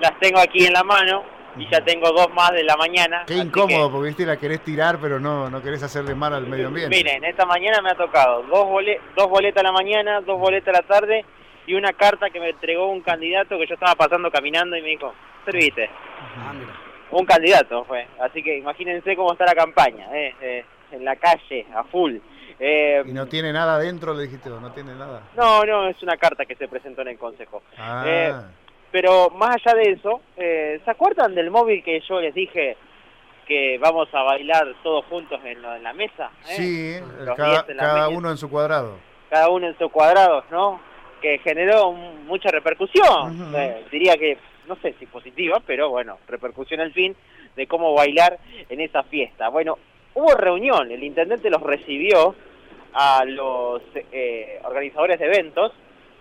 las tengo aquí en la mano y ya tengo dos más de la mañana. Qué incómodo, porque viste la querés tirar, pero no, no querés hacerle mal al medio ambiente. Miren, esta mañana me ha tocado dos, dos boletas a la mañana, dos boletas a la tarde y una carta que me entregó un candidato que yo estaba pasando caminando y me dijo, serviste. Ah, un candidato fue. Así que imagínense cómo está la campaña, eh, eh, en la calle, a full. Eh, ¿Y no tiene nada dentro, le dijiste? ¿No tiene nada? No, no, es una carta que se presentó en el Consejo. Ah. Pero más allá de eso, ¿se acuerdan del móvil que yo les dije que vamos a bailar todos juntos en, la mesa? Sí, cada, uno en su cuadrado. Cada uno en su cuadrado, ¿no? Que generó mucha repercusión. diría que no sé si positiva, pero bueno, repercusión al fin de cómo bailar en esa fiesta. Bueno, hubo reunión, el intendente los recibió a los eh, organizadores de eventos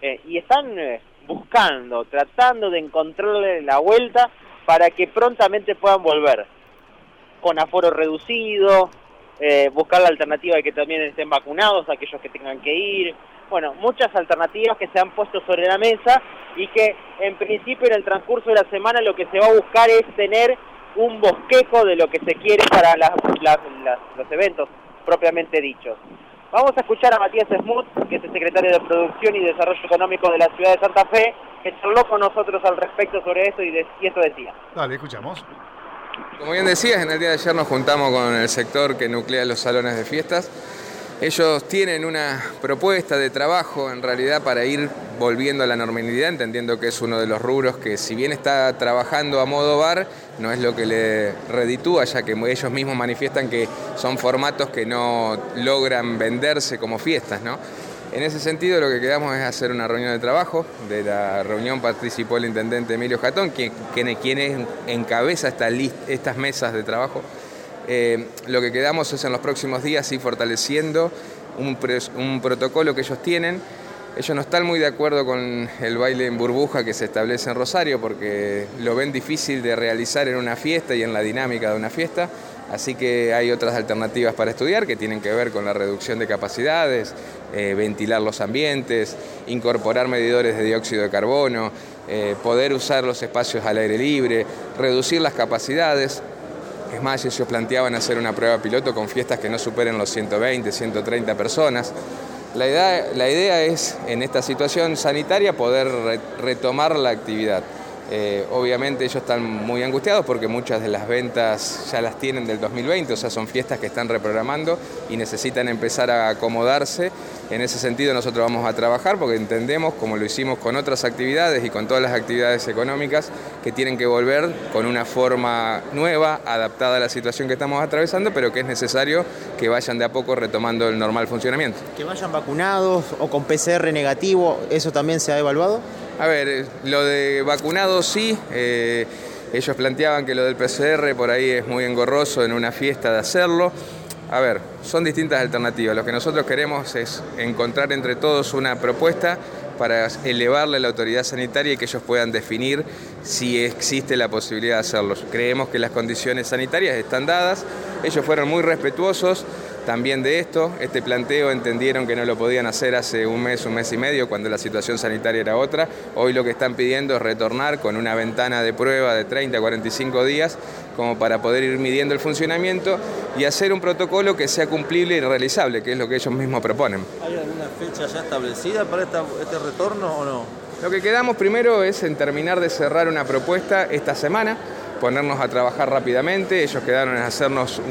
eh, y están eh, buscando, tratando de encontrarle la vuelta para que prontamente puedan volver con aforo reducido, buscar la alternativa de que también estén vacunados aquellos que tengan que ir, bueno, muchas alternativas que se han puesto sobre la mesa y que en principio en el transcurso de la semana lo que se va a buscar es tener un bosquejo de lo que se quiere para los eventos propiamente dichos. Vamos a escuchar a Matías Smuth, que es el secretario de Producción y Desarrollo Económico de la ciudad de Santa Fe, que charló con nosotros al respecto sobre esto y, de, y esto decía. Dale, escuchamos. Como bien decías, en el día de ayer nos juntamos con el sector que nuclea los salones de fiestas ellos tienen una propuesta de trabajo en realidad para ir volviendo a la normalidad, entendiendo que es uno de los rubros que si bien está trabajando a modo bar, no es lo que le reditúa, ya que ellos mismos manifiestan que son formatos que no logran venderse como fiestas. ¿no? En ese sentido lo que quedamos es hacer una reunión de trabajo. De la reunión participó el intendente Emilio Jatón, quien, quien, encabeza estas mesas de trabajo. Eh, lo que quedamos es en los próximos días ir fortaleciendo un, protocolo que ellos tienen. Ellos no están muy de acuerdo con el baile en burbuja que se establece en Rosario porque lo ven difícil de realizar en una fiesta y en la dinámica de una fiesta. Así que hay otras alternativas para estudiar que tienen que ver con la reducción de capacidades, eh, ventilar los ambientes, incorporar medidores de dióxido de carbono, eh, poder usar los espacios al aire libre, reducir las capacidades. Es más, ellos planteaban hacer una prueba piloto con fiestas que no superen los 120, 130 personas. La idea, la idea es, en esta situación sanitaria, poder retomar la actividad. Eh, obviamente ellos están muy angustiados porque muchas de las ventas ya las tienen del 2020, o sea, son fiestas que están reprogramando y necesitan empezar a acomodarse. En ese sentido nosotros vamos a trabajar porque entendemos, como lo hicimos con otras actividades y con todas las actividades económicas, que tienen que volver con una forma nueva, adaptada a la situación que estamos atravesando, pero que es necesario que vayan de a poco retomando el normal funcionamiento. Que vayan vacunados o con PCR negativo, ¿eso también se ha evaluado? A ver, eh, lo de vacunados sí. Eh, ellos planteaban que lo del PCR por ahí es muy engorroso en una fiesta de hacerlo. A ver, son distintas alternativas. Lo que nosotros queremos es encontrar entre todos una propuesta para elevarle a la autoridad sanitaria y que ellos puedan definir si existe la posibilidad de hacerlo. Creemos que las condiciones sanitarias están dadas, ellos fueron muy respetuosos, también de esto. Este planteo entendieron que no lo podían hacer hace un mes, un mes y medio, cuando la situación sanitaria era otra. Hoy lo que están pidiendo es retornar con una ventana de prueba de 30 a 45 días, como para poder ir midiendo el funcionamiento y hacer un protocolo que sea cumplible y realizable, que es lo que ellos mismos proponen. ¿Hay alguna fecha ya establecida para este retorno o no? Lo que quedamos primero es en terminar de cerrar una propuesta esta semana ponernos a trabajar rápidamente. Ellos quedaron en hacernos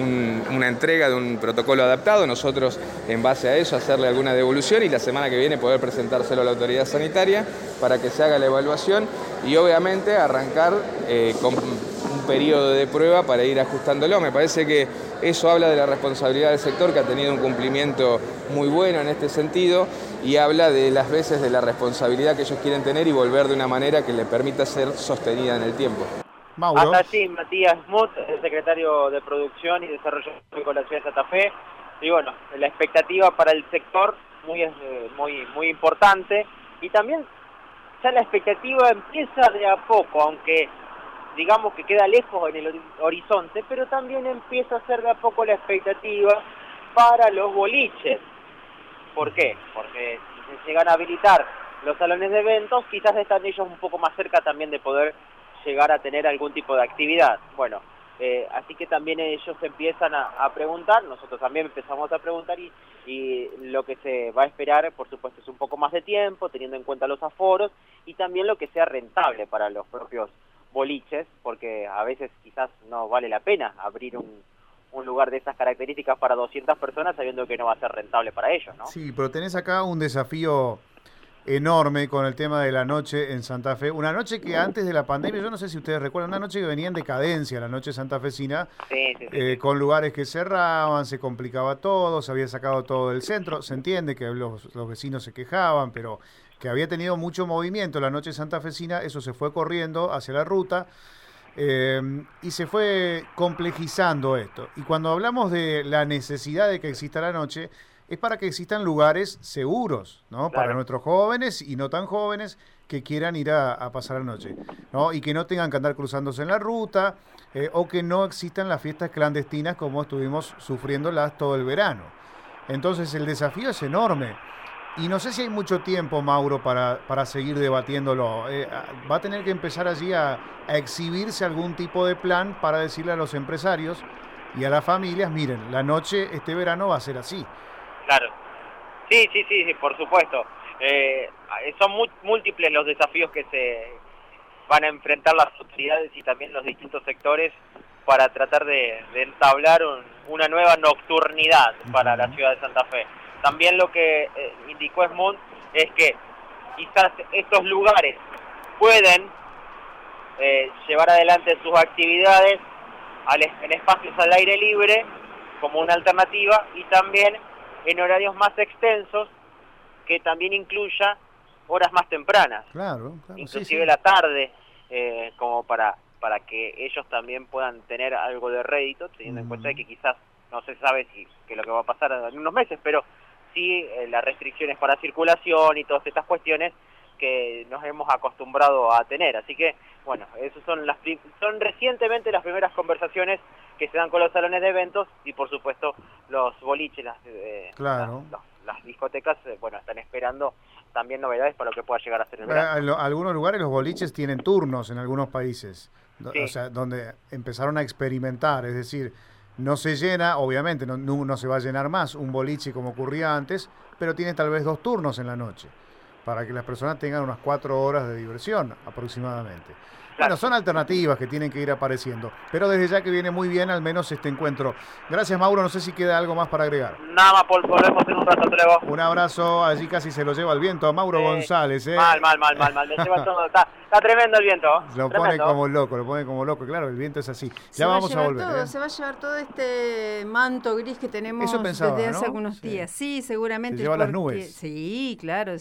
una entrega de un protocolo adaptado, nosotros en base a eso hacerle alguna devolución y la semana que viene poder presentárselo a la autoridad sanitaria para que se haga la evaluación y obviamente arrancar eh, con un periodo de prueba para ir ajustándolo. Me parece que eso habla de la responsabilidad del sector que ha tenido un cumplimiento muy bueno en este sentido y habla de las veces de la responsabilidad que ellos quieren tener y volver de una manera que le permita ser sostenida en el tiempo. Hasta allí, Matías Muth, el secretario de Producción y Desarrollo Económico de la Ciudad de Santa Fe. Y bueno, la expectativa para el sector muy, eh, muy, muy importante. Y también ya la expectativa empieza de a poco, aunque digamos que queda lejos en el horizonte, pero también empieza a ser de a poco la expectativa para los boliches. ¿Por qué? Porque si se llegan a habilitar los salones de eventos, quizás están ellos un poco más cerca también de poder llegar a tener algún tipo de actividad. Bueno, eh, así que también ellos empiezan a, preguntar, nosotros también empezamos a preguntar y, y, lo que se va a esperar, por supuesto, es un poco más de tiempo, teniendo en cuenta los aforos y también lo que sea rentable para los propios boliches, porque a veces quizás no vale la pena abrir un, un lugar de esas características para 200 personas sabiendo que no va a ser rentable para ellos, ¿no? Sí, pero tenés acá un desafío enorme con el tema de la noche en Santa Fe. Una noche que antes de la pandemia, yo no sé si ustedes recuerdan, una noche que venía en decadencia, la noche santafesina, sí, eh, con lugares que cerraban, se complicaba todo, se había sacado todo del centro. Se entiende que los, los vecinos se quejaban, pero que había tenido mucho movimiento la noche santafesina, eso se fue corriendo hacia la ruta. Eh, y se fue complejizando esto. Y cuando hablamos de la necesidad de que exista la noche, es para que existan lugares seguros, ¿no? Para nuestros jóvenes y no tan jóvenes que quieran ir a, pasar la noche, ¿no? Y que no tengan que andar cruzándose en la ruta eh, o que no existan las fiestas clandestinas como estuvimos sufriéndolas todo el verano. Entonces el desafío es enorme. Y no sé si hay mucho tiempo, Mauro, para, para seguir debatiéndolo. Eh, va a tener que empezar allí a, a, exhibirse algún tipo de plan para decirle a los empresarios y a las familias, miren, la noche este verano va a ser así. Claro. Sí, sí, sí, por supuesto. Eh, son múltiples los desafíos que se van a enfrentar las autoridades y también los distintos sectores para tratar de, entablar una nueva nocturnidad para la ciudad de Santa Fe. También lo que eh, indicó Esmond es que quizás estos lugares pueden eh, llevar adelante sus actividades en espacios al aire libre como una alternativa y también en horarios más extensos que también incluya horas más tempranas, claro, inclusive la tarde, eh, como para para que ellos también puedan tener algo de rédito, teniendo en cuenta que quizás no se sabe si que lo que va a pasar en unos meses, pero sí eh, las restricciones para circulación y todas estas cuestiones que nos hemos acostumbrado a tener. Así que, bueno, esas son las son recientemente las primeras conversaciones que se dan con los salones de eventos y, por supuesto, los boliches, las, eh, las, discotecas, eh, bueno, están esperando también novedades para lo que pueda llegar a ser el verano. algunos lugares los boliches tienen turnos en algunos países, o sea, donde empezaron a experimentar, es decir, no se llena, obviamente, no, no, se va a llenar más un boliche como ocurría antes, pero tiene tal vez dos turnos en la noche, para que las personas tengan unas cuatro horas de diversión aproximadamente. Bueno, son alternativas que tienen que ir apareciendo, pero desde ya que viene muy bien al menos este encuentro. Gracias Mauro, no sé si queda algo más para agregar. Nada más, Paul, volvemos en un rato, luego. Un abrazo, allí casi se lo lleva el viento a Mauro González. ¿eh? Mal, mal, mal, mal, mal, le lleva todo, está, tremendo el viento. Lo pone como loco, lo pone como loco, claro, el viento es así. ya vamos a, volver. ¿eh? Se va a llevar todo este manto gris que tenemos desde hace algunos días. Sí, seguramente. Se lleva las nubes. Sí, claro.